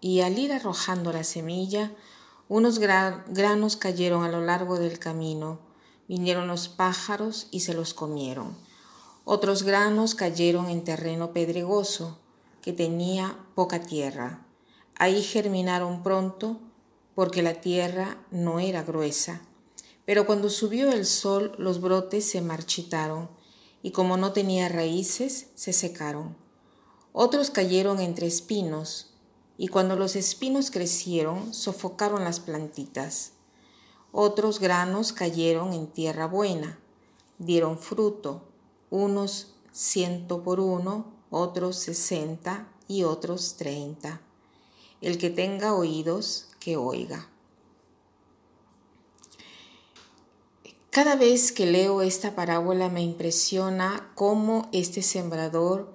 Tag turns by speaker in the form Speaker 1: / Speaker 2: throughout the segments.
Speaker 1: y al ir arrojando la semilla, unos granos cayeron a lo largo del camino, vinieron los pájaros y se los comieron. Otros granos cayeron en terreno pedregoso, que tenía poca tierra. Ahí germinaron pronto, porque la tierra no era gruesa. Pero cuando subió el sol, los brotes se marchitaron, y como no tenía raíces, se secaron. Otros cayeron entre espinos, y cuando los espinos crecieron, sofocaron las plantitas. Otros granos cayeron en tierra buena, dieron fruto, unos ciento por uno, otros sesenta y otros treinta. El que tenga oídos, que oiga. Cada vez que leo esta parábola me impresiona cómo este sembrador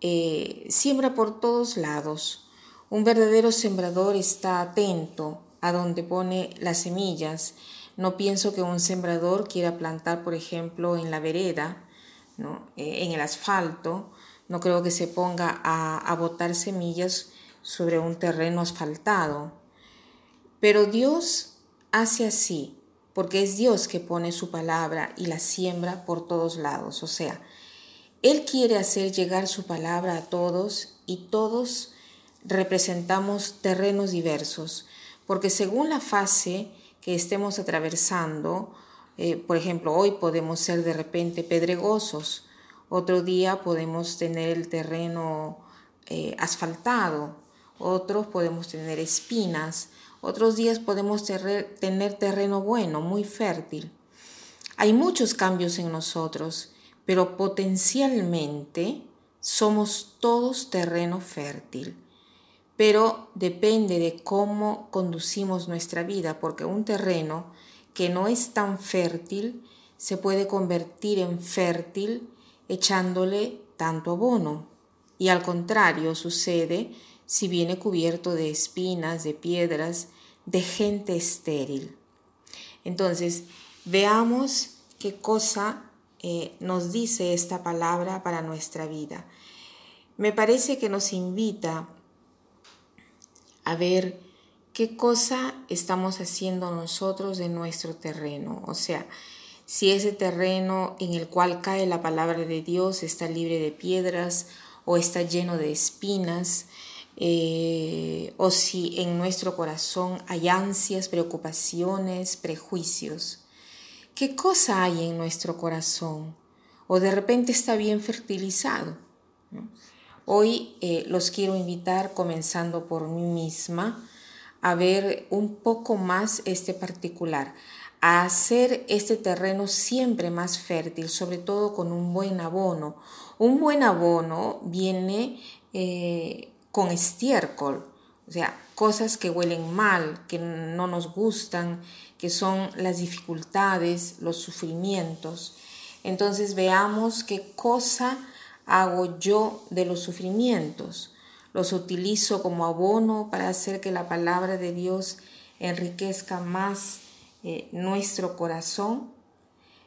Speaker 1: eh, siembra por todos lados un verdadero sembrador está atento a donde pone las semillas. No pienso que un sembrador quiera plantar, por ejemplo, en la vereda, ¿no? Eh, en el asfalto. No creo que se ponga a, a botar semillas sobre un terreno asfaltado. Pero Dios hace así, porque es Dios que pone su palabra y la siembra por todos lados. O sea, Él quiere hacer llegar su palabra a todos y todos representamos terrenos diversos, porque según la fase que estemos atravesando, eh, por ejemplo, hoy podemos ser de repente pedregosos, otro día podemos tener el terreno eh, asfaltado, otros podemos tener espinas, otros días podemos tener terreno bueno, muy fértil. Hay muchos cambios en nosotros, pero potencialmente somos todos terreno fértil pero depende de cómo conducimos nuestra vida, porque un terreno que no es tan fértil se puede convertir en fértil echándole tanto abono. Y al contrario sucede si viene cubierto de espinas, de piedras, de gente estéril. Entonces, veamos qué cosa eh, nos dice esta palabra para nuestra vida. Me parece que nos invita a ver qué cosa estamos haciendo nosotros de nuestro terreno. O sea, si ese terreno en el cual cae la palabra de Dios está libre de piedras o está lleno de espinas, eh, o si en nuestro corazón hay ansias, preocupaciones, prejuicios. ¿Qué cosa hay en nuestro corazón? O de repente está bien fertilizado. Hoy eh, los quiero invitar, comenzando por mí misma, a ver un poco más este particular, a hacer este terreno siempre más fértil, sobre todo con un buen abono. Un buen abono viene eh, con estiércol, o sea, cosas que huelen mal, que no nos gustan, que son las dificultades, los sufrimientos. Entonces veamos qué cosa hago yo de los sufrimientos. Los utilizo como abono para hacer que la palabra de Dios enriquezca más eh, nuestro corazón.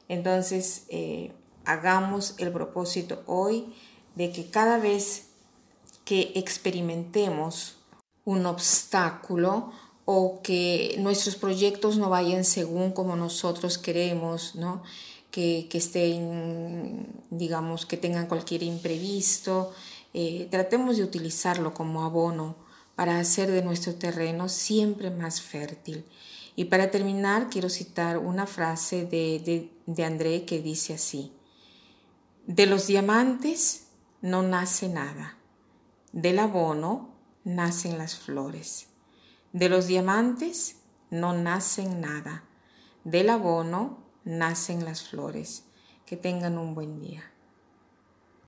Speaker 1: Entonces, eh, hagamos el propósito hoy de que cada vez que experimentemos un obstáculo o que nuestros proyectos no vayan según como nosotros queremos, ¿no? Que, estén, digamos, que tengan cualquier imprevisto. Eh, tratemos de utilizarlo como abono para hacer de nuestro terreno siempre más fértil. Y para terminar, quiero citar una frase de, de André que dice así, de los diamantes no nace nada, del abono nacen las flores, de los diamantes no nacen nada, del abono nacen las flores. Que tengan un buen día.